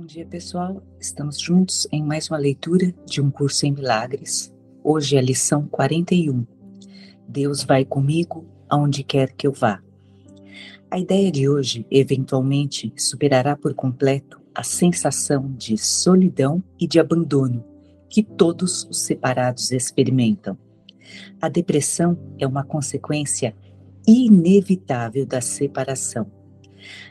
Bom dia, pessoal. Estamos juntos em mais uma leitura de um curso em milagres. Hoje é a lição 41. Deus vai comigo aonde quer que eu vá. A ideia de hoje, eventualmente, superará por completo a sensação de solidão e de abandono que todos os separados experimentam. A depressão é uma consequência inevitável da separação.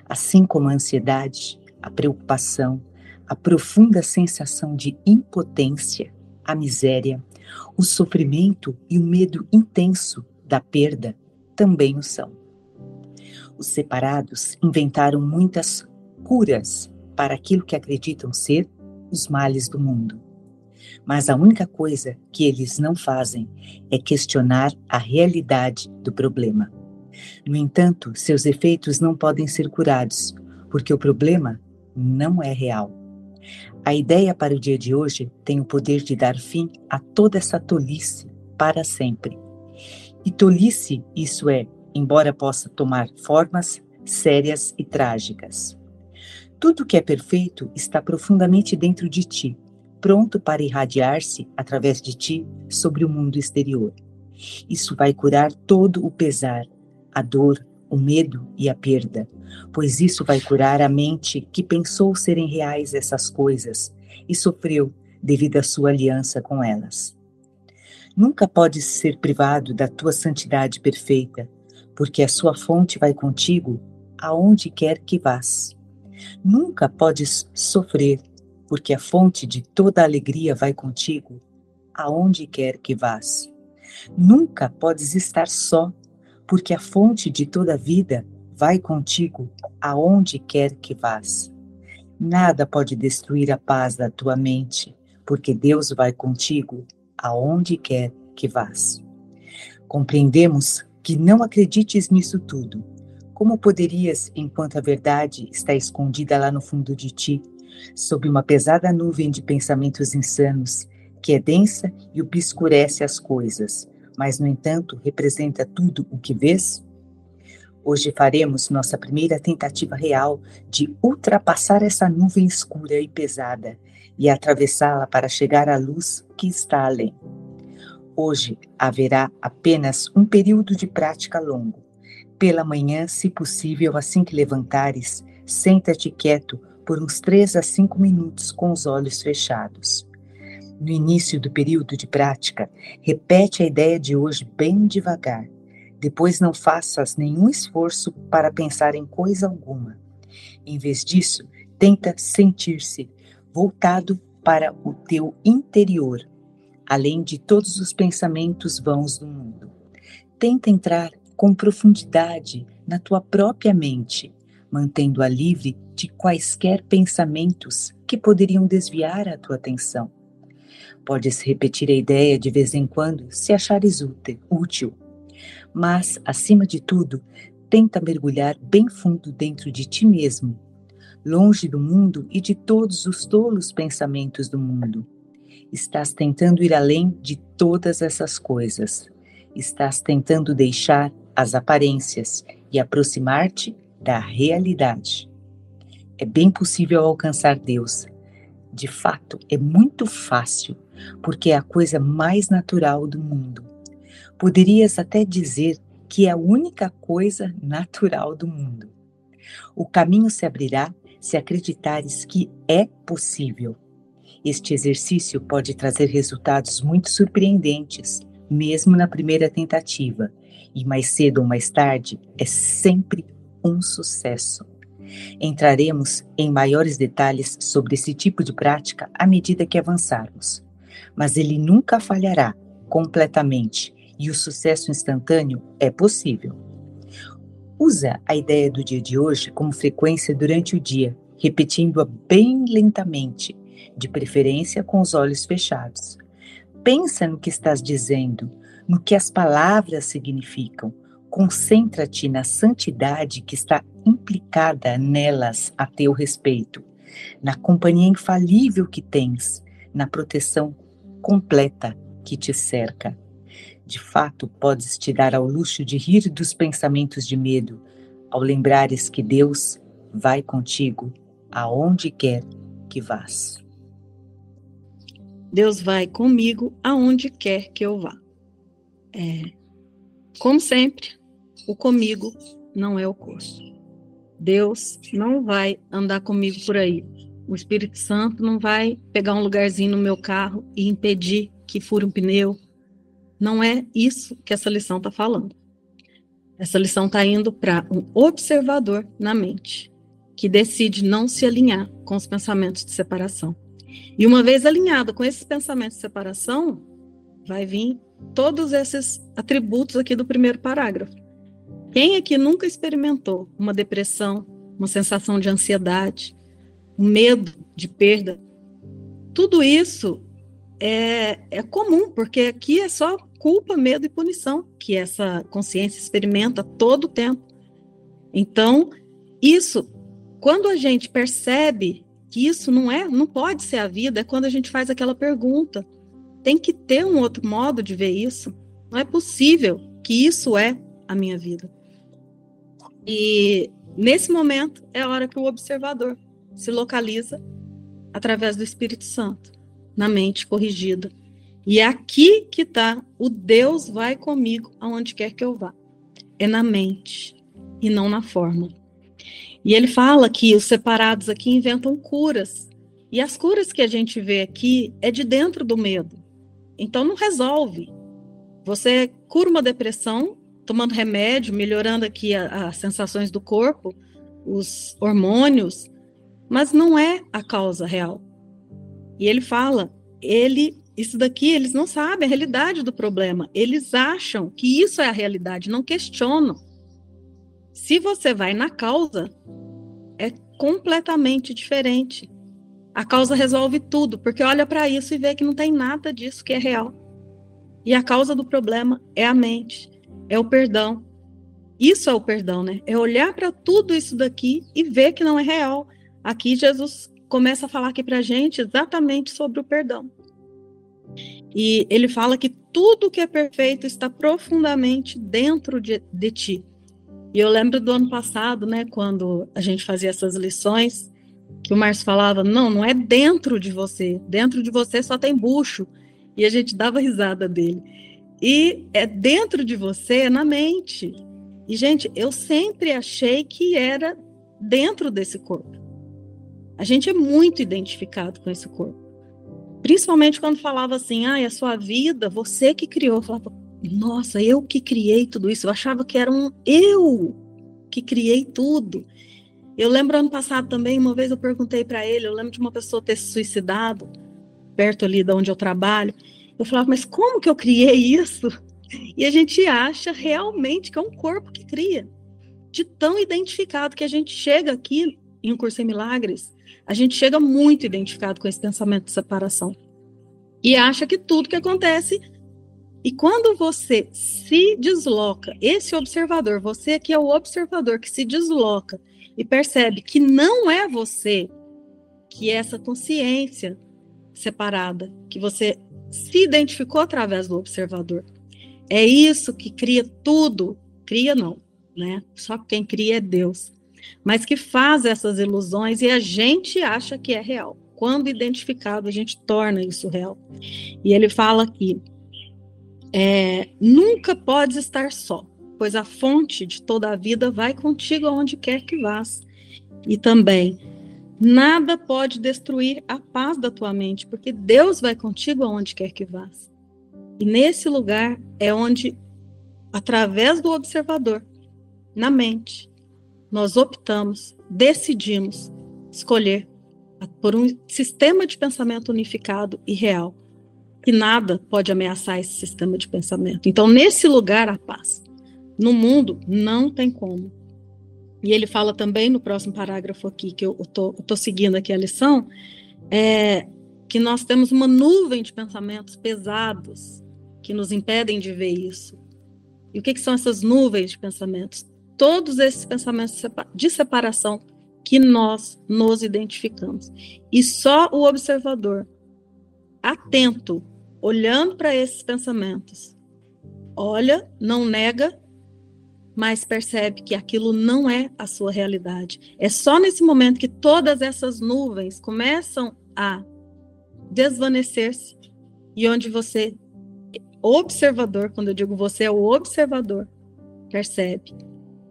Assim como a ansiedade, a preocupação, a profunda sensação de impotência, a miséria, o sofrimento e o medo intenso da perda também o são. Os separados inventaram muitas curas para aquilo que acreditam ser os males do mundo. Mas a única coisa que eles não fazem é questionar a realidade do problema. No entanto, seus efeitos não podem ser curados, porque o problema não é real. A ideia para o dia de hoje tem o poder de dar fim a toda essa tolice para sempre. E tolice, isso é, embora possa tomar formas sérias e trágicas. Tudo que é perfeito está profundamente dentro de ti, pronto para irradiar-se através de ti sobre o mundo exterior. Isso vai curar todo o pesar, a dor, o medo e a perda, pois isso vai curar a mente que pensou serem reais essas coisas e sofreu devido à sua aliança com elas. Nunca podes ser privado da tua santidade perfeita, porque a sua fonte vai contigo aonde quer que vás. Nunca podes sofrer, porque a fonte de toda alegria vai contigo aonde quer que vás. Nunca podes estar só, porque a fonte de toda vida vai contigo aonde quer que vás. Nada pode destruir a paz da tua mente, porque Deus vai contigo aonde quer que vás. Compreendemos que não acredites nisso tudo. Como poderias, enquanto a verdade está escondida lá no fundo de ti, sob uma pesada nuvem de pensamentos insanos, que é densa e obscurece as coisas, mas, no entanto, representa tudo o que vês? Hoje faremos nossa primeira tentativa real de ultrapassar essa nuvem escura e pesada e atravessá-la para chegar à luz que está além. Hoje haverá apenas um período de prática longo. Pela manhã, se possível, assim que levantares, senta-te quieto por uns três a cinco minutos com os olhos fechados no início do período de prática, repete a ideia de hoje bem devagar. Depois não faças nenhum esforço para pensar em coisa alguma. Em vez disso, tenta sentir-se voltado para o teu interior, além de todos os pensamentos vãos do mundo. Tenta entrar com profundidade na tua própria mente, mantendo-a livre de quaisquer pensamentos que poderiam desviar a tua atenção. Podes repetir a ideia de vez em quando, se achares útil. Mas, acima de tudo, tenta mergulhar bem fundo dentro de ti mesmo, longe do mundo e de todos os tolos pensamentos do mundo. Estás tentando ir além de todas essas coisas. Estás tentando deixar as aparências e aproximar-te da realidade. É bem possível alcançar Deus, de fato, é muito fácil, porque é a coisa mais natural do mundo. Poderias até dizer que é a única coisa natural do mundo. O caminho se abrirá se acreditares que é possível. Este exercício pode trazer resultados muito surpreendentes, mesmo na primeira tentativa, e mais cedo ou mais tarde é sempre um sucesso. Entraremos em maiores detalhes sobre esse tipo de prática à medida que avançarmos, mas ele nunca falhará completamente e o sucesso instantâneo é possível. Usa a ideia do dia de hoje como frequência durante o dia, repetindo-a bem lentamente, de preferência com os olhos fechados. Pensa no que estás dizendo, no que as palavras significam, Concentra-te na santidade que está implicada nelas a teu respeito, na companhia infalível que tens, na proteção completa que te cerca. De fato, podes te dar ao luxo de rir dos pensamentos de medo, ao lembrares que Deus vai contigo aonde quer que vás. Deus vai comigo aonde quer que eu vá. É, como sempre, o comigo não é o curso. Deus não vai andar comigo por aí. O Espírito Santo não vai pegar um lugarzinho no meu carro e impedir que fure um pneu. Não é isso que essa lição está falando. Essa lição está indo para um observador na mente, que decide não se alinhar com os pensamentos de separação. E uma vez alinhado com esses pensamentos de separação, vai vir todos esses atributos aqui do primeiro parágrafo. Quem aqui nunca experimentou uma depressão, uma sensação de ansiedade, um medo de perda? Tudo isso é, é comum, porque aqui é só culpa, medo e punição que essa consciência experimenta todo o tempo. Então, isso, quando a gente percebe que isso não é, não pode ser a vida, é quando a gente faz aquela pergunta. Tem que ter um outro modo de ver isso. Não é possível que isso é a minha vida. E nesse momento é a hora que o observador se localiza através do Espírito Santo, na mente corrigida. E é aqui que está o Deus vai comigo aonde quer que eu vá. É na mente e não na forma. E ele fala que os separados aqui inventam curas. E as curas que a gente vê aqui é de dentro do medo. Então não resolve. Você cura uma depressão tomando remédio, melhorando aqui as sensações do corpo, os hormônios, mas não é a causa real. E ele fala, ele, isso daqui eles não sabem a realidade do problema. Eles acham que isso é a realidade, não questionam. Se você vai na causa, é completamente diferente. A causa resolve tudo, porque olha para isso e vê que não tem nada disso que é real. E a causa do problema é a mente, é o perdão. Isso é o perdão, né? É olhar para tudo isso daqui e ver que não é real. Aqui Jesus começa a falar aqui para gente exatamente sobre o perdão. E ele fala que tudo que é perfeito está profundamente dentro de, de ti. E eu lembro do ano passado, né, quando a gente fazia essas lições, que o Márcio falava: não, não é dentro de você, dentro de você só tem bucho. E a gente dava risada dele. E é dentro de você, é na mente. E, gente, eu sempre achei que era dentro desse corpo. A gente é muito identificado com esse corpo. Principalmente quando falava assim, ah, é a sua vida, você que criou. Eu falava, nossa, eu que criei tudo isso. Eu achava que era um eu que criei tudo. Eu lembro ano passado também, uma vez eu perguntei para ele, eu lembro de uma pessoa ter se suicidado perto ali de onde eu trabalho. Eu falava, mas como que eu criei isso? E a gente acha realmente que é um corpo que cria. De tão identificado que a gente chega aqui em um curso em milagres, a gente chega muito identificado com esse pensamento de separação. E acha que tudo que acontece e quando você se desloca, esse observador, você que é o observador que se desloca e percebe que não é você, que é essa consciência separada, que você se identificou através do observador. É isso que cria tudo, cria não, né? Só quem cria é Deus. Mas que faz essas ilusões e a gente acha que é real. Quando identificado, a gente torna isso real. E ele fala aqui é, nunca podes estar só, pois a fonte de toda a vida vai contigo aonde quer que vás. E também, nada pode destruir a paz da tua mente, porque Deus vai contigo aonde quer que vás. E nesse lugar é onde, através do observador, na mente, nós optamos, decidimos escolher por um sistema de pensamento unificado e real que nada pode ameaçar esse sistema de pensamento. Então, nesse lugar, a paz. No mundo, não tem como. E ele fala também no próximo parágrafo aqui, que eu estou seguindo aqui a lição, é, que nós temos uma nuvem de pensamentos pesados que nos impedem de ver isso. E o que, que são essas nuvens de pensamentos? Todos esses pensamentos de separação que nós nos identificamos. E só o observador atento, olhando para esses pensamentos. Olha, não nega, mas percebe que aquilo não é a sua realidade. É só nesse momento que todas essas nuvens começam a desvanecer-se e onde você, observador, quando eu digo você é o observador, percebe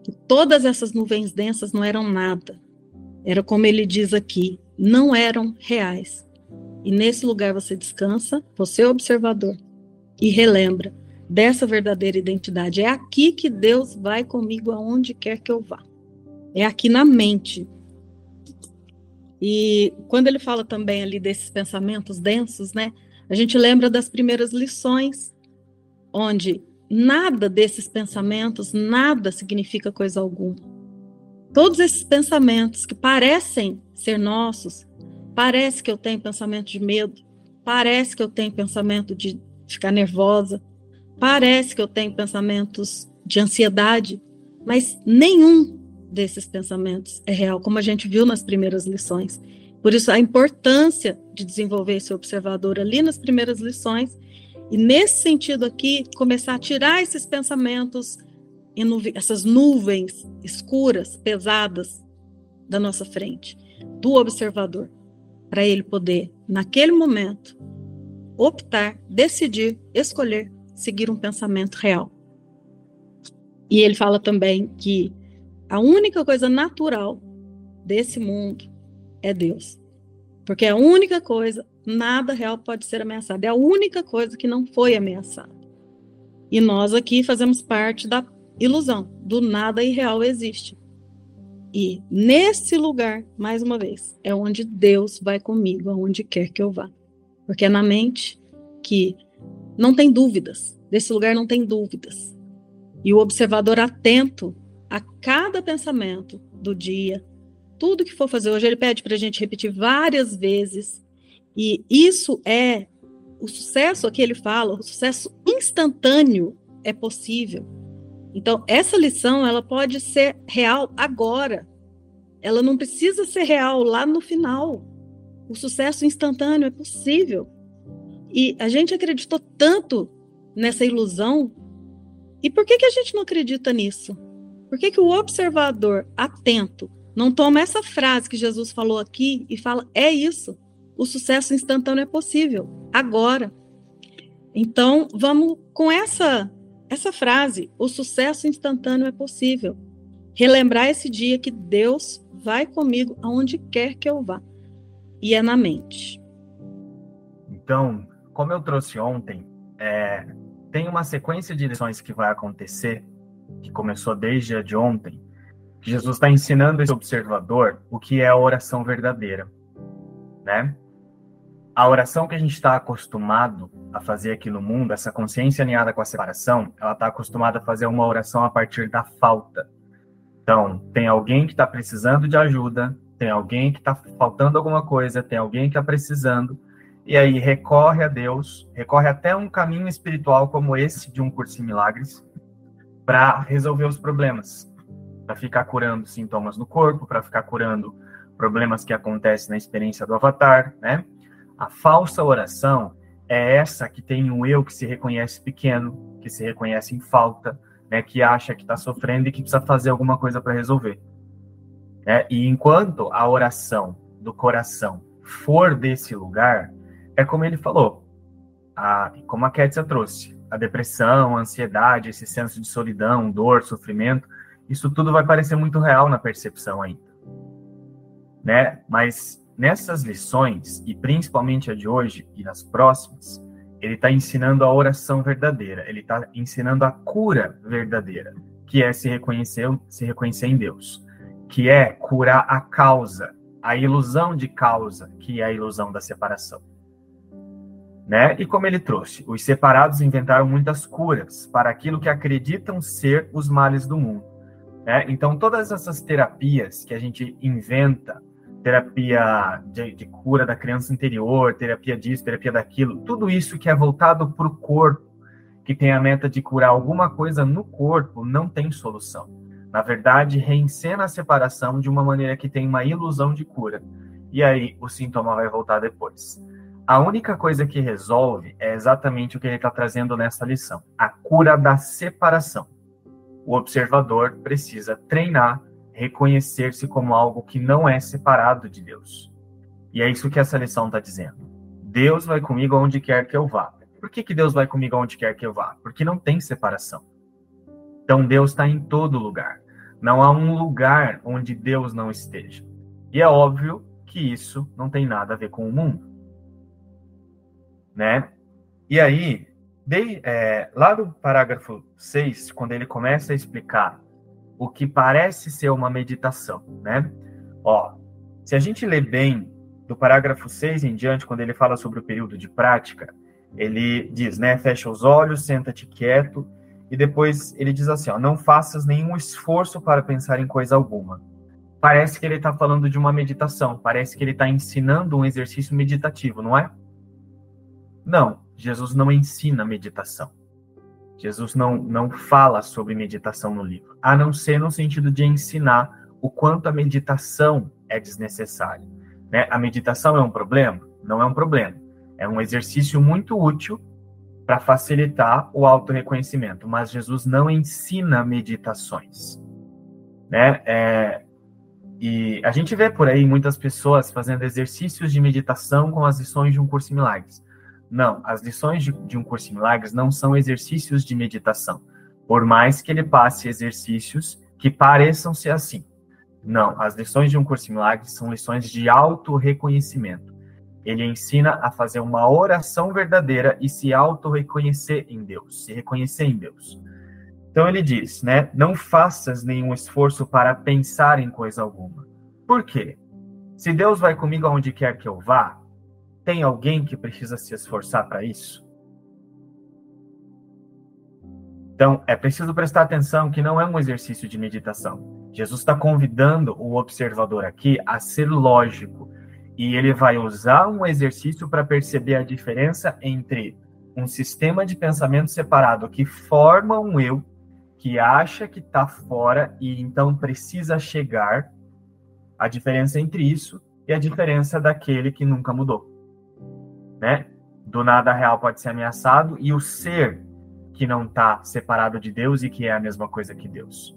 que todas essas nuvens densas não eram nada. Era como ele diz aqui, não eram reais. E nesse lugar você descansa, você é observador, e relembra dessa verdadeira identidade. É aqui que Deus vai comigo aonde quer que eu vá. É aqui na mente. E quando ele fala também ali desses pensamentos densos, né? A gente lembra das primeiras lições, onde nada desses pensamentos, nada significa coisa alguma. Todos esses pensamentos que parecem ser nossos, parece que eu tenho pensamento de medo, parece que eu tenho pensamento de ficar nervosa, parece que eu tenho pensamentos de ansiedade, mas nenhum desses pensamentos é real, como a gente viu nas primeiras lições. Por isso, a importância de desenvolver esse observador ali nas primeiras lições, e nesse sentido aqui, começar a tirar esses pensamentos, essas nuvens escuras, pesadas da nossa frente, do observador, para ele poder, naquele momento, optar, decidir, escolher seguir um pensamento real. E ele fala também que a única coisa natural desse mundo é Deus. Porque a única coisa, nada real pode ser ameaçado. É a única coisa que não foi ameaçada. E nós aqui fazemos parte da ilusão, do nada irreal existe. E nesse lugar, mais uma vez, é onde Deus vai comigo, aonde quer que eu vá. Porque é na mente que não tem dúvidas. Desse lugar não tem dúvidas. E o observador atento a cada pensamento do dia, tudo que for fazer hoje, ele pede para a gente repetir várias vezes. E isso é o sucesso que ele fala, o sucesso instantâneo é possível. Então, essa lição ela pode ser real agora. Ela não precisa ser real lá no final. O sucesso instantâneo é possível. E a gente acreditou tanto nessa ilusão. E por que, que a gente não acredita nisso? Por que, que o observador atento não toma essa frase que Jesus falou aqui e fala: é isso, o sucesso instantâneo é possível, agora. Então, vamos com essa, essa frase: o sucesso instantâneo é possível. Relembrar esse dia que Deus vai comigo aonde quer que eu vá. E é na mente. Então, como eu trouxe ontem, é, tem uma sequência de lições que vai acontecer, que começou desde de ontem, Jesus está ensinando esse observador o que é a oração verdadeira, né? A oração que a gente está acostumado a fazer aqui no mundo, essa consciência alinhada com a separação, ela está acostumada a fazer uma oração a partir da falta. Então, tem alguém que está precisando de ajuda, tem alguém que está faltando alguma coisa, tem alguém que está precisando, e aí recorre a Deus, recorre até um caminho espiritual como esse de um curso em milagres para resolver os problemas, para ficar curando sintomas no corpo, para ficar curando problemas que acontecem na experiência do avatar, né? A falsa oração é essa que tem um eu que se reconhece pequeno, que se reconhece em falta, né, que acha que está sofrendo e que precisa fazer alguma coisa para resolver. Né? E enquanto a oração do coração for desse lugar, é como ele falou, a, como a Kétia trouxe, a depressão, a ansiedade, esse senso de solidão, dor, sofrimento, isso tudo vai parecer muito real na percepção ainda. Né? Mas nessas lições, e principalmente a de hoje e nas próximas, ele está ensinando a oração verdadeira, ele está ensinando a cura verdadeira, que é se reconhecer, se reconhecer em Deus, que é curar a causa, a ilusão de causa, que é a ilusão da separação. Né? E como ele trouxe, os separados inventaram muitas curas para aquilo que acreditam ser os males do mundo. Né? Então, todas essas terapias que a gente inventa, terapia de, de cura da criança interior, terapia disso, terapia daquilo, tudo isso que é voltado para o corpo, que tem a meta de curar alguma coisa no corpo, não tem solução. Na verdade, reencena a separação de uma maneira que tem uma ilusão de cura. E aí o sintoma vai voltar depois. A única coisa que resolve é exatamente o que ele está trazendo nessa lição: a cura da separação. o observador precisa treinar, reconhecer-se como algo que não é separado de Deus. E é isso que essa lição está dizendo. Deus vai comigo aonde quer que eu vá. Por que, que Deus vai comigo aonde quer que eu vá? Porque não tem separação. Então Deus está em todo lugar. Não há um lugar onde Deus não esteja. E é óbvio que isso não tem nada a ver com o mundo. Né? E aí, de, é, lá no parágrafo 6, quando ele começa a explicar o que parece ser uma meditação, né? Ó, se a gente lê bem do parágrafo 6 em diante, quando ele fala sobre o período de prática, ele diz, né, fecha os olhos, senta-te quieto, e depois ele diz assim, ó, não faças nenhum esforço para pensar em coisa alguma. Parece que ele está falando de uma meditação, parece que ele está ensinando um exercício meditativo, não é? Não, Jesus não ensina meditação. Jesus não, não fala sobre meditação no livro, a não ser no sentido de ensinar o quanto a meditação é desnecessária. Né? A meditação é um problema? Não é um problema. É um exercício muito útil para facilitar o auto-reconhecimento, mas Jesus não ensina meditações. Né? É, e a gente vê por aí muitas pessoas fazendo exercícios de meditação com as lições de um curso em milagres. Não, as lições de, de um curso em milagres não são exercícios de meditação, por mais que ele passe exercícios que pareçam ser assim. Não, as lições de um curso em milagres são lições de auto-reconhecimento. Ele ensina a fazer uma oração verdadeira e se auto-reconhecer em Deus, se reconhecer em Deus. Então ele diz, né? Não faças nenhum esforço para pensar em coisa alguma. Por quê? Se Deus vai comigo aonde quer que eu vá, tem alguém que precisa se esforçar para isso? Então, é preciso prestar atenção que não é um exercício de meditação. Jesus está convidando o observador aqui a ser lógico. E ele vai usar um exercício para perceber a diferença entre um sistema de pensamento separado que forma um eu, que acha que está fora e então precisa chegar, a diferença entre isso e a diferença daquele que nunca mudou. Né? Do nada real pode ser ameaçado e o ser que não está separado de Deus e que é a mesma coisa que Deus.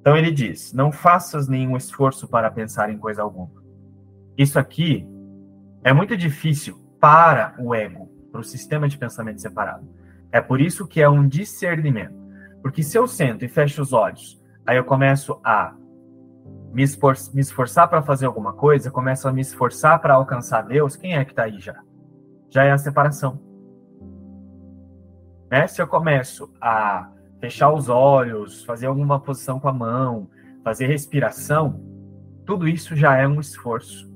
Então ele diz: não faças nenhum esforço para pensar em coisa alguma. Isso aqui é muito difícil para o ego, para o sistema de pensamento separado. É por isso que é um discernimento. Porque se eu sento e fecho os olhos, aí eu começo a me, me esforçar para fazer alguma coisa, começo a me esforçar para alcançar Deus, quem é que está aí já? Já é a separação. Né? Se eu começo a fechar os olhos, fazer alguma posição com a mão, fazer respiração, tudo isso já é um esforço.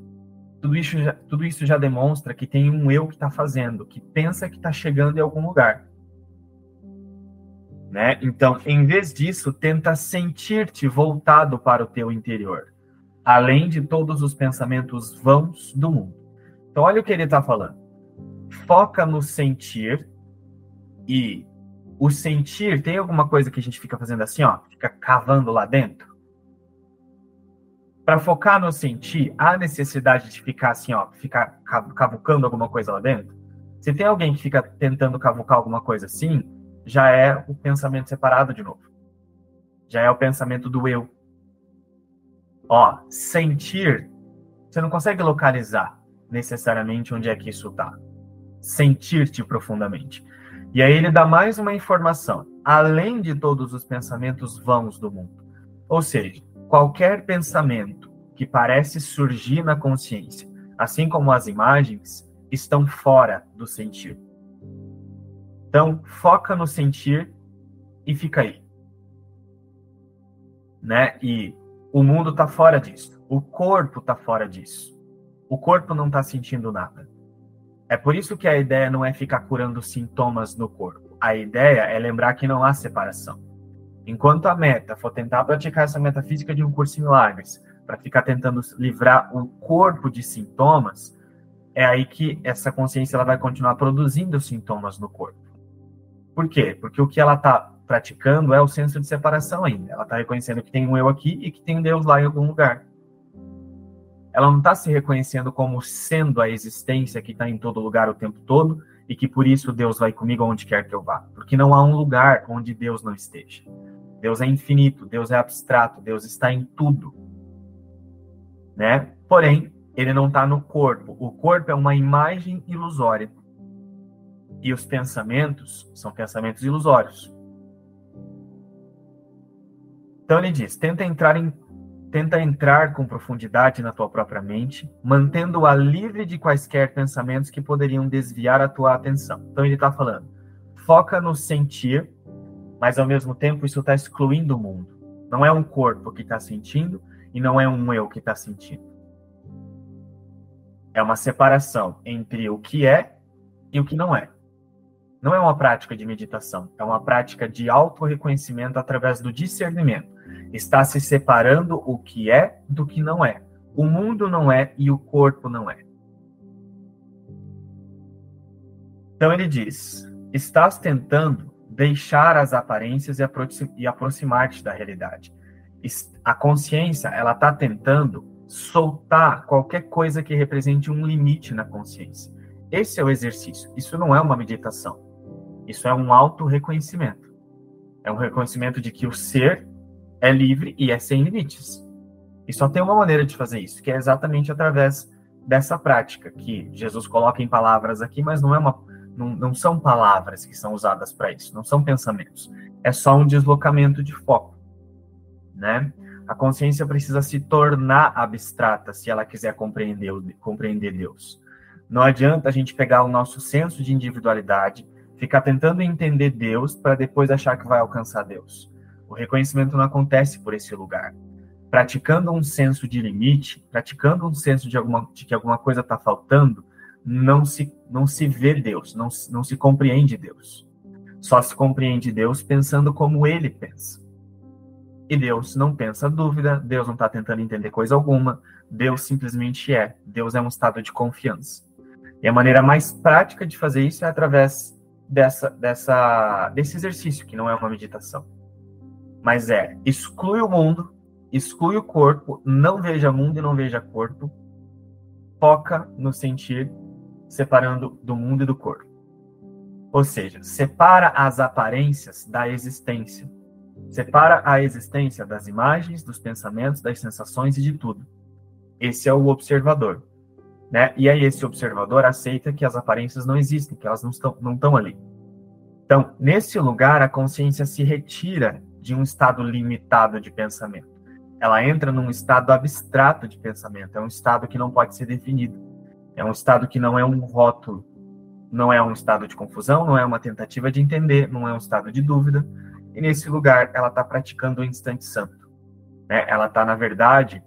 Tudo isso já, tudo isso já demonstra que tem um eu que está fazendo, que pensa que está chegando em algum lugar. Né? Então, em vez disso, tenta sentir-te voltado para o teu interior, além de todos os pensamentos vãos do mundo. Então, olha o que ele está falando. Foca no sentir e o sentir, tem alguma coisa que a gente fica fazendo assim, ó, fica cavando lá dentro? Para focar no sentir, há necessidade de ficar assim, ó, ficar cavucando alguma coisa lá dentro? Se tem alguém que fica tentando cavucar alguma coisa assim, já é o pensamento separado de novo. Já é o pensamento do eu. Ó, sentir, você não consegue localizar necessariamente onde é que isso está. Sentir-te profundamente. E aí ele dá mais uma informação, além de todos os pensamentos vãos do mundo. Ou seja, qualquer pensamento que parece surgir na consciência, assim como as imagens, estão fora do sentir. Então, foca no sentir e fica aí. Né? E o mundo está fora disso. O corpo está fora disso. O corpo não está sentindo nada. É por isso que a ideia não é ficar curando sintomas no corpo. A ideia é lembrar que não há separação. Enquanto a meta for tentar praticar essa metafísica de um curso em milagres, para ficar tentando livrar o corpo de sintomas, é aí que essa consciência ela vai continuar produzindo sintomas no corpo. Por quê? Porque o que ela está praticando é o senso de separação ainda. Ela está reconhecendo que tem um eu aqui e que tem um Deus lá em algum lugar ela não está se reconhecendo como sendo a existência que está em todo lugar o tempo todo e que por isso Deus vai comigo aonde quer que eu vá, porque não há um lugar onde Deus não esteja. Deus é infinito, Deus é abstrato, Deus está em tudo. Né? Porém, ele não está no corpo. O corpo é uma imagem ilusória. E os pensamentos são pensamentos ilusórios. Então ele diz: tenta entrar em tenta entrar com profundidade na tua própria mente, mantendo-a livre de quaisquer pensamentos que poderiam desviar a tua atenção. Então ele está falando: foca no sentir, mas ao mesmo tempo isso está excluindo o mundo. Não é um corpo que está sentindo e não é um eu que está sentindo. É uma separação entre o que é e o que não é. Não é uma prática de meditação, é uma prática de auto-reconhecimento através do discernimento. Está se separando o que é do que não é. O mundo não é e o corpo não é. Então ele diz: estás tentando deixar as aparências e aproximar-te da realidade. A consciência, ela está tentando soltar qualquer coisa que represente um limite na consciência. Esse é o exercício. Isso não é uma meditação. Isso é um auto-reconhecimento. É um reconhecimento de que o ser é livre e é sem limites. E só tem uma maneira de fazer isso, que é exatamente através dessa prática que Jesus coloca em palavras aqui, mas não é uma não, não são palavras que são usadas para isso, não são pensamentos. É só um deslocamento de foco, né? A consciência precisa se tornar abstrata se ela quiser compreender, compreender Deus. Não adianta a gente pegar o nosso senso de individualidade, ficar tentando entender Deus para depois achar que vai alcançar Deus. O reconhecimento não acontece por esse lugar. Praticando um senso de limite, praticando um senso de, alguma, de que alguma coisa está faltando, não se, não se vê Deus, não, não se compreende Deus. Só se compreende Deus pensando como ele pensa. E Deus não pensa dúvida, Deus não está tentando entender coisa alguma, Deus simplesmente é. Deus é um estado de confiança. E a maneira mais prática de fazer isso é através dessa, dessa, desse exercício, que não é uma meditação. Mas é, exclui o mundo, exclui o corpo, não veja mundo e não veja corpo, foca no sentir, separando do mundo e do corpo. Ou seja, separa as aparências da existência Separa a existência das imagens, dos pensamentos, das sensações e de tudo. Esse é o observador. Né? E aí esse observador aceita que as aparências não existem, que elas não estão, não estão ali. Então, nesse lugar, a consciência se retira de um estado limitado de pensamento. Ela entra num estado abstrato de pensamento, é um estado que não pode ser definido. É um estado que não é um rótulo, não é um estado de confusão, não é uma tentativa de entender, não é um estado de dúvida, e nesse lugar ela está praticando o instante santo. Né? Ela está, na verdade,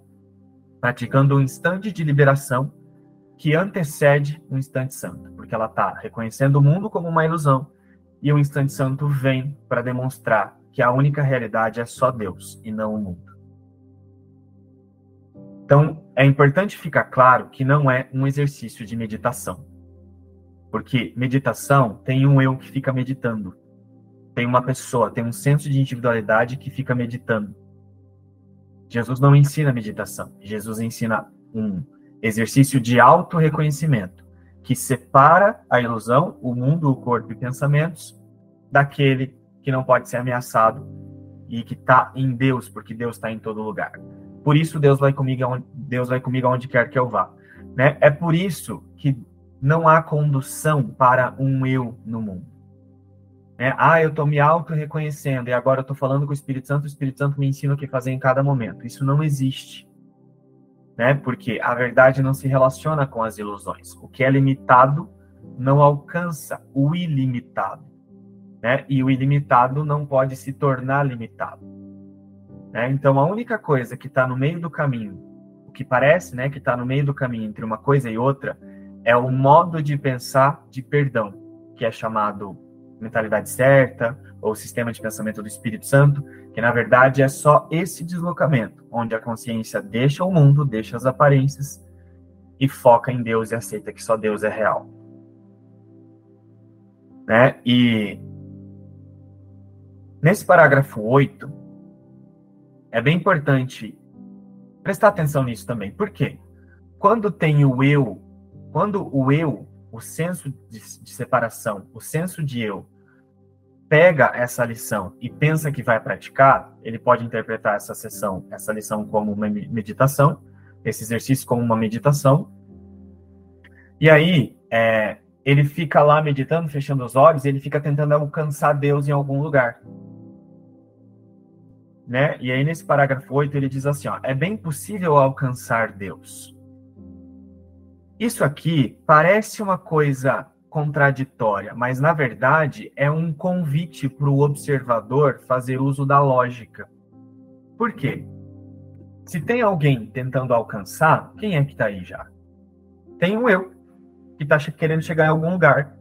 praticando um instante de liberação que antecede o instante santo, porque ela está reconhecendo o mundo como uma ilusão e o instante santo vem para demonstrar que a única realidade é só Deus e não o mundo. Então, é importante ficar claro que não é um exercício de meditação. Porque meditação tem um eu que fica meditando tem uma pessoa, tem um senso de individualidade que fica meditando. Jesus não ensina meditação. Jesus ensina um exercício de auto-reconhecimento que separa a ilusão, o mundo, o corpo e pensamentos daquele que não pode ser ameaçado e que está em Deus, porque Deus está em todo lugar. Por isso Deus vai comigo aonde, Deus vai comigo aonde quer que eu vá. Né? É por isso que não há condução para um eu no mundo. É, ah, eu estou me auto-reconhecendo e agora eu estou falando com o Espírito Santo, o Espírito Santo me ensina o que fazer em cada momento. Isso não existe. Né? Porque a verdade não se relaciona com as ilusões. O que é limitado não alcança o ilimitado. Né? E o ilimitado não pode se tornar limitado. Né? Então, a única coisa que está no meio do caminho, o que parece né, que está no meio do caminho entre uma coisa e outra, é o modo de pensar de perdão, que é chamado mentalidade certa, ou sistema de pensamento do Espírito Santo, que na verdade é só esse deslocamento, onde a consciência deixa o mundo, deixa as aparências e foca em Deus e aceita que só Deus é real. Né? E nesse parágrafo 8, é bem importante prestar atenção nisso também. Por quê? Quando tem o eu, quando o eu, o senso de, de separação, o senso de eu, pega essa lição e pensa que vai praticar, ele pode interpretar essa sessão, essa lição como uma meditação, esse exercício como uma meditação. E aí, é, ele fica lá meditando, fechando os olhos, ele fica tentando alcançar Deus em algum lugar. Né? E aí, nesse parágrafo 8, ele diz assim: ó, é bem possível alcançar Deus. Isso aqui parece uma coisa contraditória, mas na verdade é um convite para o observador fazer uso da lógica. Por quê? Se tem alguém tentando alcançar, quem é que está aí já? Um eu que está querendo chegar em algum lugar.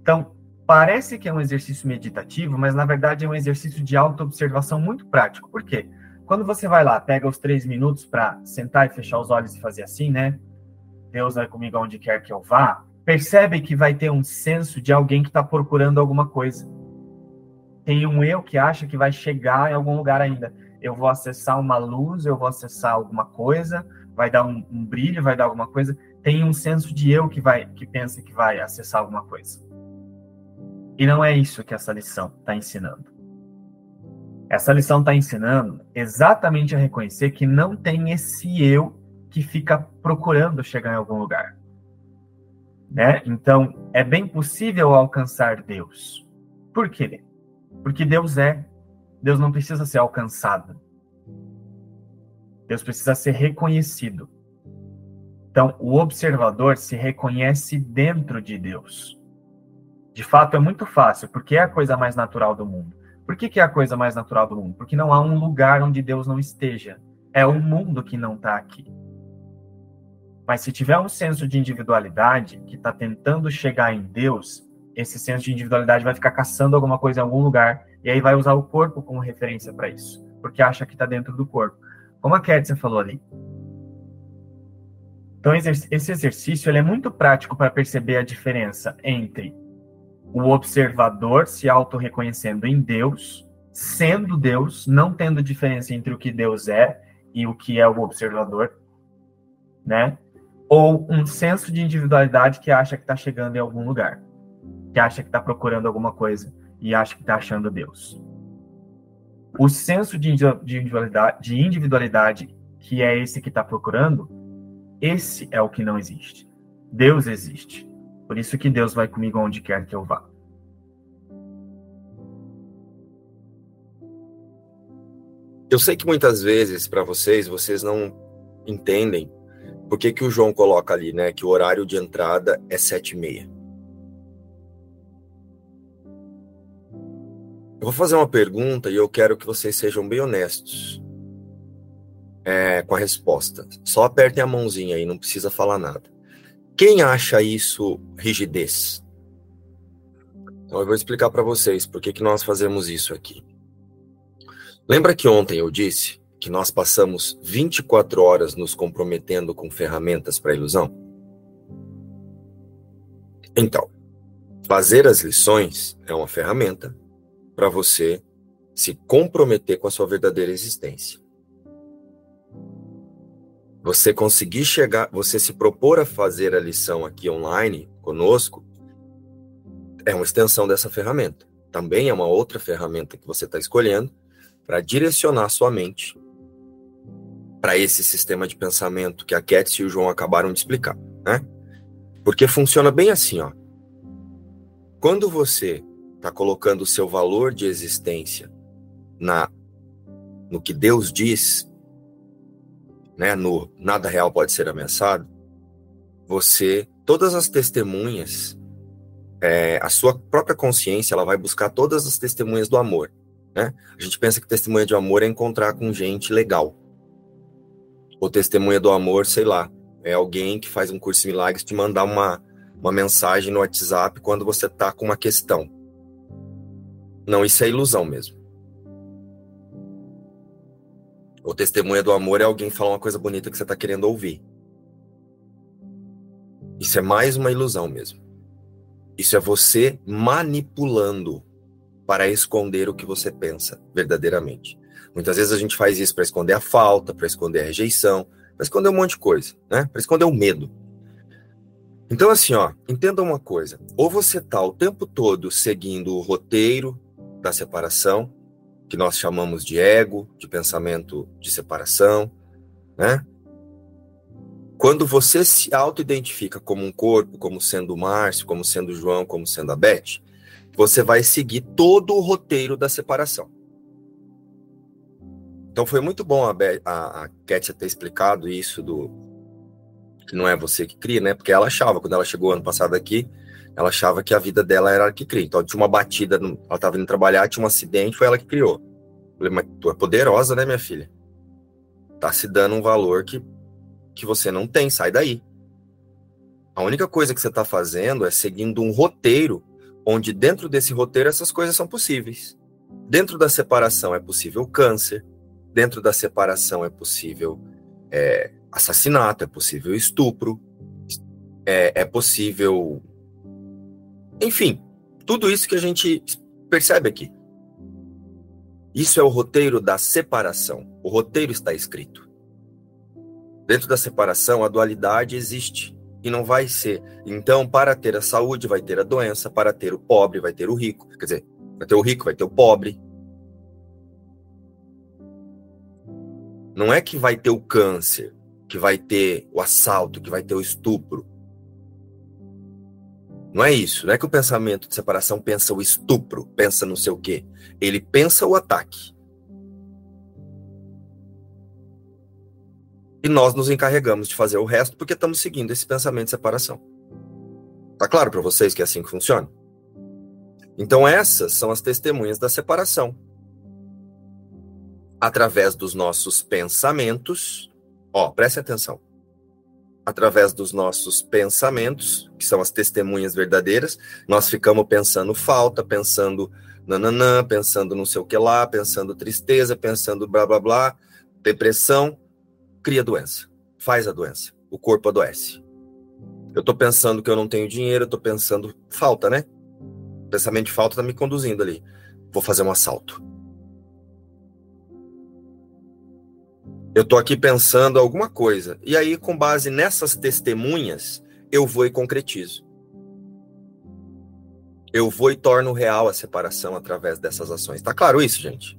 Então, parece que é um exercício meditativo, mas na verdade é um exercício de autoobservação muito prático. Por quê? Quando você vai lá, pega os três minutos para sentar e fechar os olhos e fazer assim, né? Deus vai comigo aonde quer que eu vá percebe que vai ter um senso de alguém que está procurando alguma coisa. Tem um eu que acha que vai chegar em algum lugar ainda. Eu vou acessar uma luz, eu vou acessar alguma coisa, vai dar um, um brilho, vai dar alguma coisa. Tem um senso de eu que vai, que pensa que vai acessar alguma coisa. E não é isso que essa lição está ensinando. Essa lição está ensinando exatamente a reconhecer que não tem esse eu que fica procurando chegar em algum lugar. Né? Então, é bem possível alcançar Deus. Por quê? Porque Deus é. Deus não precisa ser alcançado. Deus precisa ser reconhecido. Então, o observador se reconhece dentro de Deus. De fato, é muito fácil, porque é a coisa mais natural do mundo. Por que, que é a coisa mais natural do mundo? Porque não há um lugar onde Deus não esteja. É o mundo que não está aqui. Mas se tiver um senso de individualidade que está tentando chegar em Deus, esse senso de individualidade vai ficar caçando alguma coisa em algum lugar e aí vai usar o corpo como referência para isso, porque acha que está dentro do corpo. Como a Kétia falou ali. Então, esse exercício é muito prático para perceber a diferença entre o observador se auto-reconhecendo em Deus, sendo Deus, não tendo diferença entre o que Deus é e o que é o observador, né? ou um senso de individualidade que acha que está chegando em algum lugar, que acha que está procurando alguma coisa e acha que está achando Deus. O senso de individualidade, de individualidade que é esse que está procurando, esse é o que não existe. Deus existe. Por isso que Deus vai comigo onde quer que eu vá. Eu sei que muitas vezes para vocês vocês não entendem por que, que o João coloca ali, né? Que o horário de entrada é sete e meia. Eu vou fazer uma pergunta e eu quero que vocês sejam bem honestos é, com a resposta. Só apertem a mãozinha aí, não precisa falar nada. Quem acha isso rigidez? Então eu vou explicar para vocês por que, que nós fazemos isso aqui. Lembra que ontem eu disse que nós passamos 24 horas nos comprometendo com ferramentas para ilusão? Então, fazer as lições é uma ferramenta para você se comprometer com a sua verdadeira existência. Você conseguir chegar, você se propor a fazer a lição aqui online conosco, é uma extensão dessa ferramenta. Também é uma outra ferramenta que você está escolhendo para direcionar sua mente para esse sistema de pensamento que a Cat e o João acabaram de explicar, né? Porque funciona bem assim, ó. Quando você está colocando o seu valor de existência na no que Deus diz, né, no nada real pode ser ameaçado, você, todas as testemunhas, é, a sua própria consciência, ela vai buscar todas as testemunhas do amor, né? A gente pensa que testemunha de amor é encontrar com gente legal, ou testemunha do amor, sei lá, é alguém que faz um curso de milagres te mandar uma, uma mensagem no WhatsApp quando você tá com uma questão. Não, isso é ilusão mesmo. O testemunha do amor é alguém falar uma coisa bonita que você tá querendo ouvir. Isso é mais uma ilusão mesmo. Isso é você manipulando para esconder o que você pensa verdadeiramente. Muitas vezes a gente faz isso para esconder a falta, para esconder a rejeição, para esconder um monte de coisa, né? Para esconder o medo. Então, assim, ó, entenda uma coisa: ou você tá o tempo todo seguindo o roteiro da separação, que nós chamamos de ego, de pensamento de separação, né? Quando você se auto-identifica como um corpo, como sendo o Márcio, como sendo o João, como sendo a Beth, você vai seguir todo o roteiro da separação. Então foi muito bom a, a, a Kátia ter explicado isso do que não é você que cria, né? Porque ela achava, quando ela chegou ano passado aqui, ela achava que a vida dela era a que cria. Então tinha uma batida, ela estava indo trabalhar, tinha um acidente, foi ela que criou. Eu falei, mas tu é poderosa, né, minha filha? Tá se dando um valor que que você não tem, sai daí. A única coisa que você está fazendo é seguindo um roteiro, onde dentro desse roteiro essas coisas são possíveis. Dentro da separação é possível câncer, dentro da separação é possível é, assassinato, é possível estupro, é, é possível. Enfim, tudo isso que a gente percebe aqui. Isso é o roteiro da separação. O roteiro está escrito. Dentro da separação, a dualidade existe e não vai ser. Então, para ter a saúde, vai ter a doença, para ter o pobre, vai ter o rico. Quer dizer, vai ter o rico, vai ter o pobre. Não é que vai ter o câncer, que vai ter o assalto, que vai ter o estupro. Não é isso. Não é que o pensamento de separação pensa o estupro, pensa não sei o quê. Ele pensa o ataque. E nós nos encarregamos de fazer o resto porque estamos seguindo esse pensamento de separação. Tá claro para vocês que é assim que funciona? Então essas são as testemunhas da separação. Através dos nossos pensamentos, ó, preste atenção. Através dos nossos pensamentos, que são as testemunhas verdadeiras, nós ficamos pensando falta, pensando nananã, pensando não sei o que lá, pensando tristeza, pensando blá blá blá, depressão, cria doença, faz a doença, o corpo adoece. Eu estou pensando que eu não tenho dinheiro, eu estou pensando falta, né? O pensamento de falta está me conduzindo ali. Vou fazer um assalto. Eu estou aqui pensando alguma coisa. E aí, com base nessas testemunhas, eu vou e concretizo. Eu vou e torno real a separação através dessas ações. Tá claro isso, gente?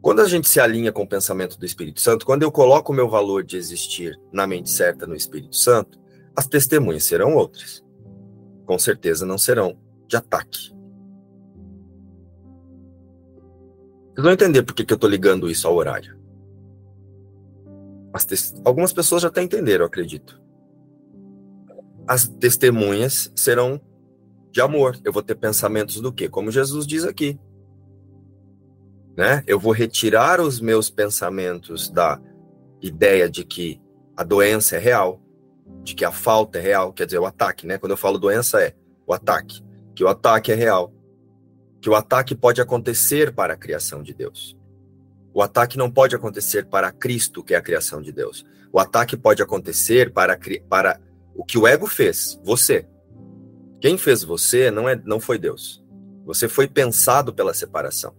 Quando a gente se alinha com o pensamento do Espírito Santo, quando eu coloco o meu valor de existir na mente certa no Espírito Santo, as testemunhas serão outras. Com certeza não serão de ataque. Vocês vão entender por que, que eu estou ligando isso ao horário. Algumas pessoas já até entenderam, acredito. As testemunhas serão de amor. Eu vou ter pensamentos do quê? Como Jesus diz aqui né? Eu vou retirar os meus pensamentos da ideia de que a doença é real, de que a falta é real, quer dizer, o ataque, né? Quando eu falo doença é o ataque, que o ataque é real, que o ataque pode acontecer para a criação de Deus. O ataque não pode acontecer para Cristo, que é a criação de Deus. O ataque pode acontecer para, para o que o ego fez, você. Quem fez você não é não foi Deus. Você foi pensado pela separação.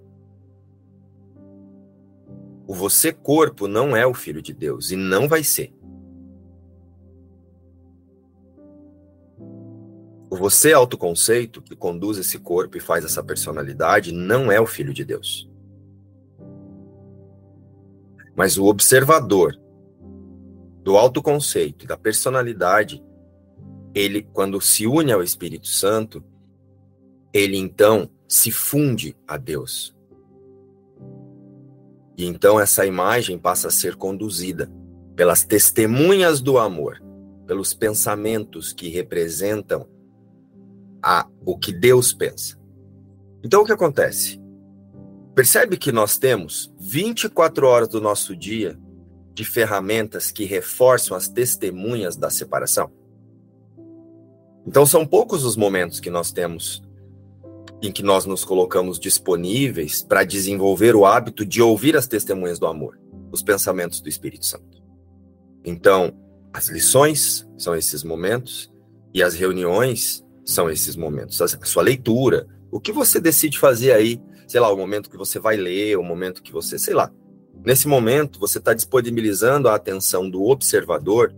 O você corpo não é o filho de Deus e não vai ser. O você autoconceito que conduz esse corpo e faz essa personalidade não é o filho de Deus. Mas o observador do autoconceito da personalidade, ele quando se une ao Espírito Santo, ele então se funde a Deus. E então essa imagem passa a ser conduzida pelas testemunhas do amor, pelos pensamentos que representam a, o que Deus pensa. Então o que acontece? Percebe que nós temos 24 horas do nosso dia de ferramentas que reforçam as testemunhas da separação? Então são poucos os momentos que nós temos em que nós nos colocamos disponíveis para desenvolver o hábito de ouvir as testemunhas do amor, os pensamentos do Espírito Santo. Então, as lições são esses momentos e as reuniões são esses momentos. A sua leitura, o que você decide fazer aí, sei lá, o momento que você vai ler, o momento que você, sei lá. Nesse momento, você está disponibilizando a atenção do observador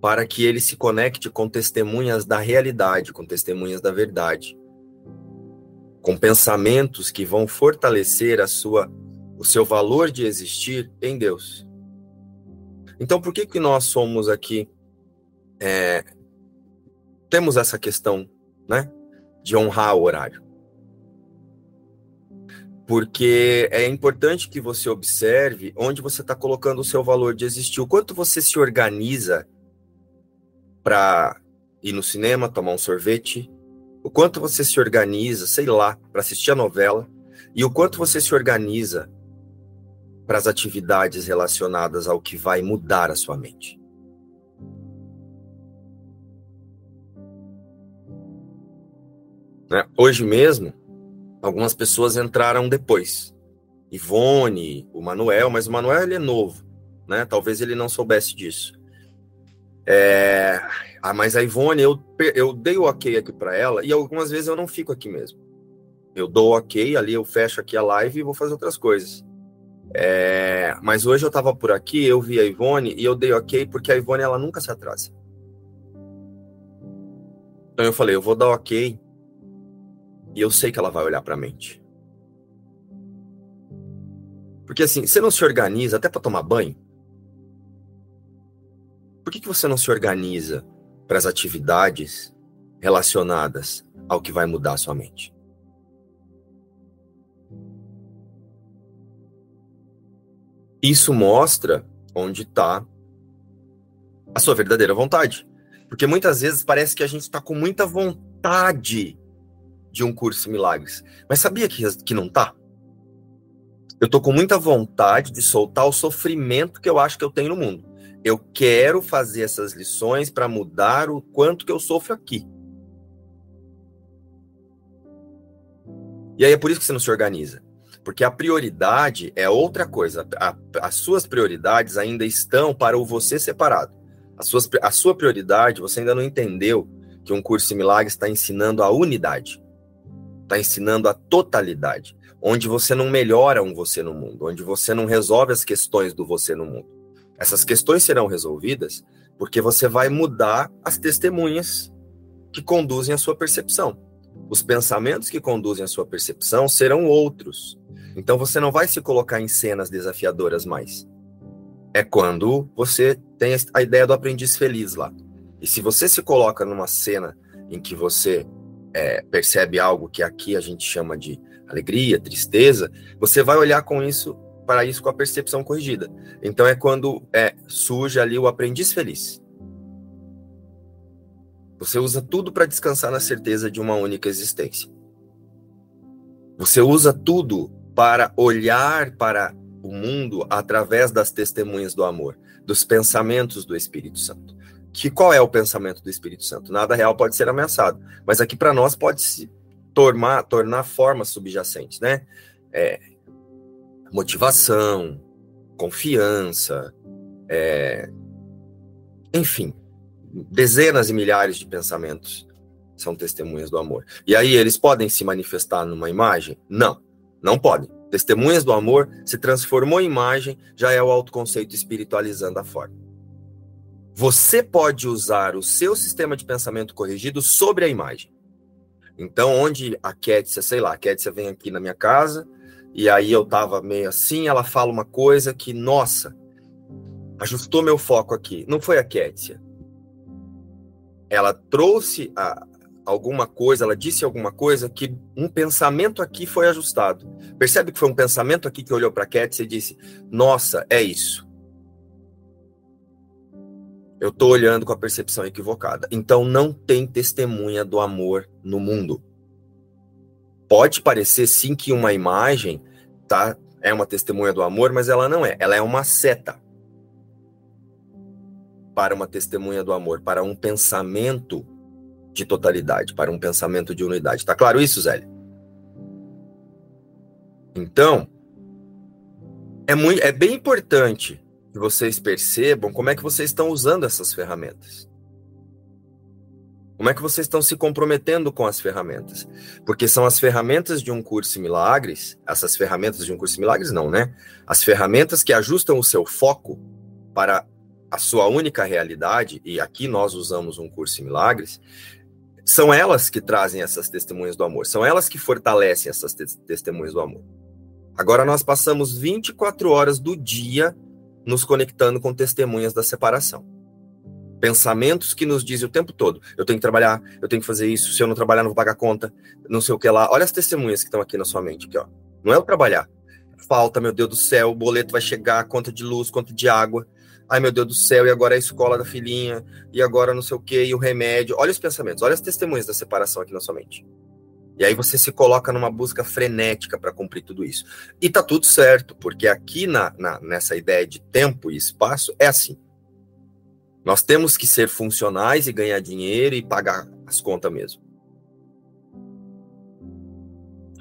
para que ele se conecte com testemunhas da realidade, com testemunhas da verdade com pensamentos que vão fortalecer a sua, o seu valor de existir em Deus. Então, por que que nós somos aqui é, temos essa questão, né, de honrar o horário? Porque é importante que você observe onde você está colocando o seu valor de existir, o quanto você se organiza para ir no cinema, tomar um sorvete, o quanto você se organiza, sei lá, para assistir a novela, e o quanto você se organiza para as atividades relacionadas ao que vai mudar a sua mente. Né? Hoje mesmo, algumas pessoas entraram depois. Ivone, o Manuel, mas o Manuel ele é novo, né? Talvez ele não soubesse disso. É... Ah, mas a Ivone, eu, eu dei o ok aqui para ela e algumas vezes eu não fico aqui mesmo. Eu dou ok, ali eu fecho aqui a live e vou fazer outras coisas. É... Mas hoje eu estava por aqui, eu vi a Ivone e eu dei ok porque a Ivone ela nunca se atrasa. Então eu falei, eu vou dar ok e eu sei que ela vai olhar para a mente. Porque assim, você não se organiza até para tomar banho? Por que, que você não se organiza para as atividades relacionadas ao que vai mudar a sua mente? Isso mostra onde está a sua verdadeira vontade. Porque muitas vezes parece que a gente está com muita vontade de um curso milagres. Mas sabia que, que não tá? Eu tô com muita vontade de soltar o sofrimento que eu acho que eu tenho no mundo. Eu quero fazer essas lições para mudar o quanto que eu sofro aqui. E aí é por isso que você não se organiza. Porque a prioridade é outra coisa. A, as suas prioridades ainda estão para o você separado. A, suas, a sua prioridade, você ainda não entendeu que um curso em milagres está ensinando a unidade está ensinando a totalidade, onde você não melhora um você no mundo, onde você não resolve as questões do você no mundo. Essas questões serão resolvidas porque você vai mudar as testemunhas que conduzem a sua percepção. Os pensamentos que conduzem a sua percepção serão outros. Então você não vai se colocar em cenas desafiadoras mais. É quando você tem a ideia do aprendiz feliz lá. E se você se coloca numa cena em que você é, percebe algo que aqui a gente chama de alegria, tristeza, você vai olhar com isso para isso com a percepção corrigida. Então é quando é, surge ali o aprendiz feliz. Você usa tudo para descansar na certeza de uma única existência. Você usa tudo para olhar para o mundo através das testemunhas do amor, dos pensamentos do Espírito Santo que qual é o pensamento do Espírito Santo? Nada real pode ser ameaçado, mas aqui para nós pode se tornar, tornar formas subjacentes, né? É, motivação, confiança, é, enfim, dezenas e milhares de pensamentos são testemunhas do amor. E aí eles podem se manifestar numa imagem? Não, não podem. Testemunhas do amor se transformou em imagem, já é o autoconceito espiritualizando a forma. Você pode usar o seu sistema de pensamento corrigido sobre a imagem. Então, onde a Kétia, sei lá, a Kétia vem aqui na minha casa, e aí eu tava meio assim, ela fala uma coisa que, nossa, ajustou meu foco aqui. Não foi a Kétia. Ela trouxe a, alguma coisa, ela disse alguma coisa que um pensamento aqui foi ajustado. Percebe que foi um pensamento aqui que olhou para a Kétia e disse: Nossa, é isso eu estou olhando com a percepção equivocada. Então não tem testemunha do amor no mundo. Pode parecer sim que uma imagem tá é uma testemunha do amor, mas ela não é. Ela é uma seta para uma testemunha do amor, para um pensamento de totalidade, para um pensamento de unidade. Tá claro isso, Zé? Então, é muito é bem importante que vocês percebam como é que vocês estão usando essas ferramentas. Como é que vocês estão se comprometendo com as ferramentas? Porque são as ferramentas de um curso em milagres, essas ferramentas de um curso em milagres não, né? As ferramentas que ajustam o seu foco para a sua única realidade, e aqui nós usamos um curso em milagres, são elas que trazem essas testemunhas do amor, são elas que fortalecem essas te testemunhas do amor. Agora nós passamos 24 horas do dia nos conectando com testemunhas da separação. Pensamentos que nos dizem o tempo todo: eu tenho que trabalhar, eu tenho que fazer isso, se eu não trabalhar, não vou pagar conta, não sei o que lá. Olha as testemunhas que estão aqui na sua mente. Aqui, ó. Não é o trabalhar. Falta, meu Deus do céu, o boleto vai chegar, conta de luz, conta de água. Ai, meu Deus do céu, e agora a escola da filhinha, e agora não sei o que, e o remédio. Olha os pensamentos, olha as testemunhas da separação aqui na sua mente. E aí você se coloca numa busca frenética para cumprir tudo isso. E tá tudo certo, porque aqui na, na, nessa ideia de tempo e espaço é assim. Nós temos que ser funcionais e ganhar dinheiro e pagar as contas mesmo.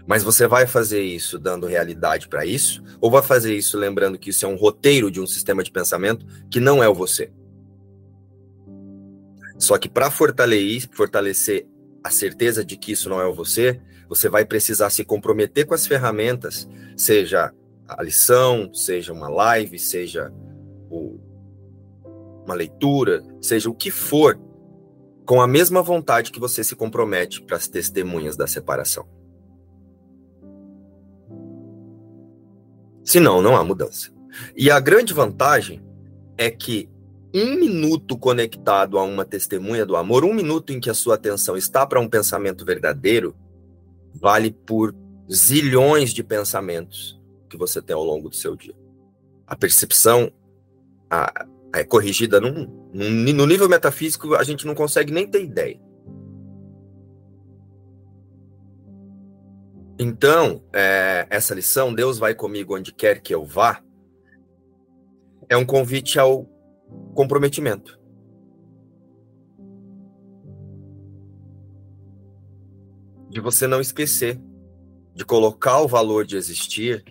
Mas você vai fazer isso dando realidade para isso? Ou vai fazer isso lembrando que isso é um roteiro de um sistema de pensamento que não é o você? Só que para fortalecer, fortalecer a certeza de que isso não é você, você vai precisar se comprometer com as ferramentas, seja a lição, seja uma live, seja o, uma leitura, seja o que for, com a mesma vontade que você se compromete para as testemunhas da separação. Senão, não há mudança. E a grande vantagem é que um minuto conectado a uma testemunha do amor, um minuto em que a sua atenção está para um pensamento verdadeiro, vale por zilhões de pensamentos que você tem ao longo do seu dia. A percepção a, a é corrigida num, num, no nível metafísico, a gente não consegue nem ter ideia. Então, é, essa lição, Deus vai comigo onde quer que eu vá, é um convite ao comprometimento. De você não esquecer, de colocar o valor de existir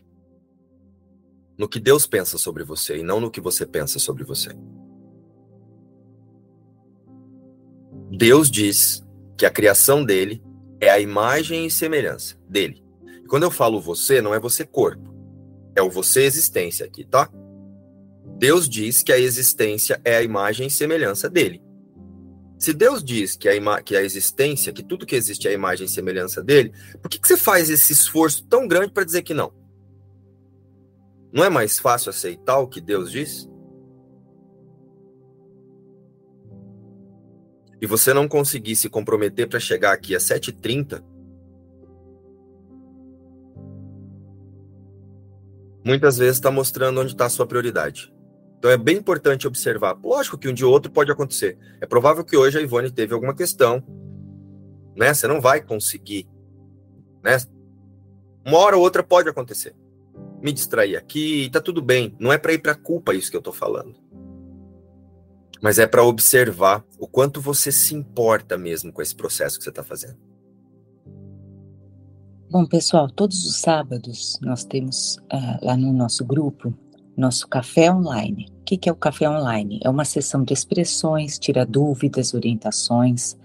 no que Deus pensa sobre você e não no que você pensa sobre você. Deus diz que a criação dele é a imagem e semelhança dele. E quando eu falo você, não é você corpo, é o você existência aqui, tá? Deus diz que a existência é a imagem e semelhança dele. Se Deus diz que a, que a existência, que tudo que existe é a imagem e semelhança dele, por que, que você faz esse esforço tão grande para dizer que não? Não é mais fácil aceitar o que Deus diz? e você não conseguir se comprometer para chegar aqui às 7h30, muitas vezes está mostrando onde está a sua prioridade. Então é bem importante observar. Lógico que um dia ou outro pode acontecer. É provável que hoje a Ivone teve alguma questão, né? Você não vai conseguir, né? Uma hora ou outra pode acontecer. Me distrair aqui, tá tudo bem. Não é para ir para culpa isso que eu tô falando mas é para observar o quanto você se importa mesmo com esse processo que você está fazendo. Bom, pessoal, todos os sábados nós temos uh, lá no nosso grupo nosso café online. O que, é o café online? É uma sessão de expressões, tira dúvidas, orientações.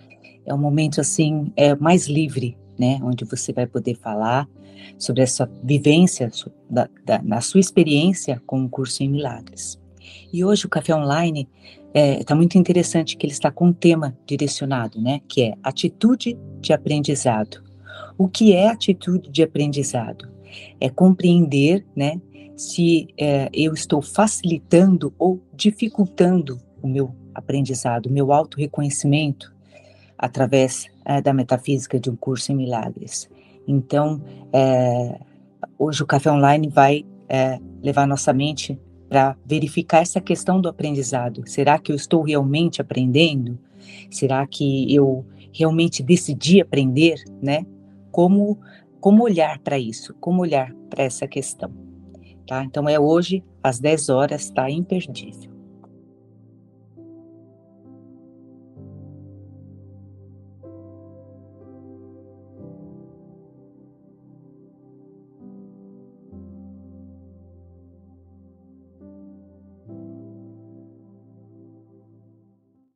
É um momento assim é mais livre, né, onde você vai poder falar sobre essa vivência da, da, na sua experiência com o curso em milagres. E hoje o café online está é, tá muito interessante que ele está com um tema direcionado, né? Que é atitude de aprendizado. O que é atitude de aprendizado? É compreender, né? Se é, eu estou facilitando ou dificultando o meu aprendizado, o meu auto-reconhecimento através é, da metafísica de um curso em milagres. Então, é, hoje o Café Online vai é, levar nossa mente para verificar essa questão do aprendizado. Será que eu estou realmente aprendendo? Será que eu realmente decidi aprender, né? Como como olhar para isso? Como olhar para essa questão? Tá? Então é hoje às 10 horas, tá imperdível.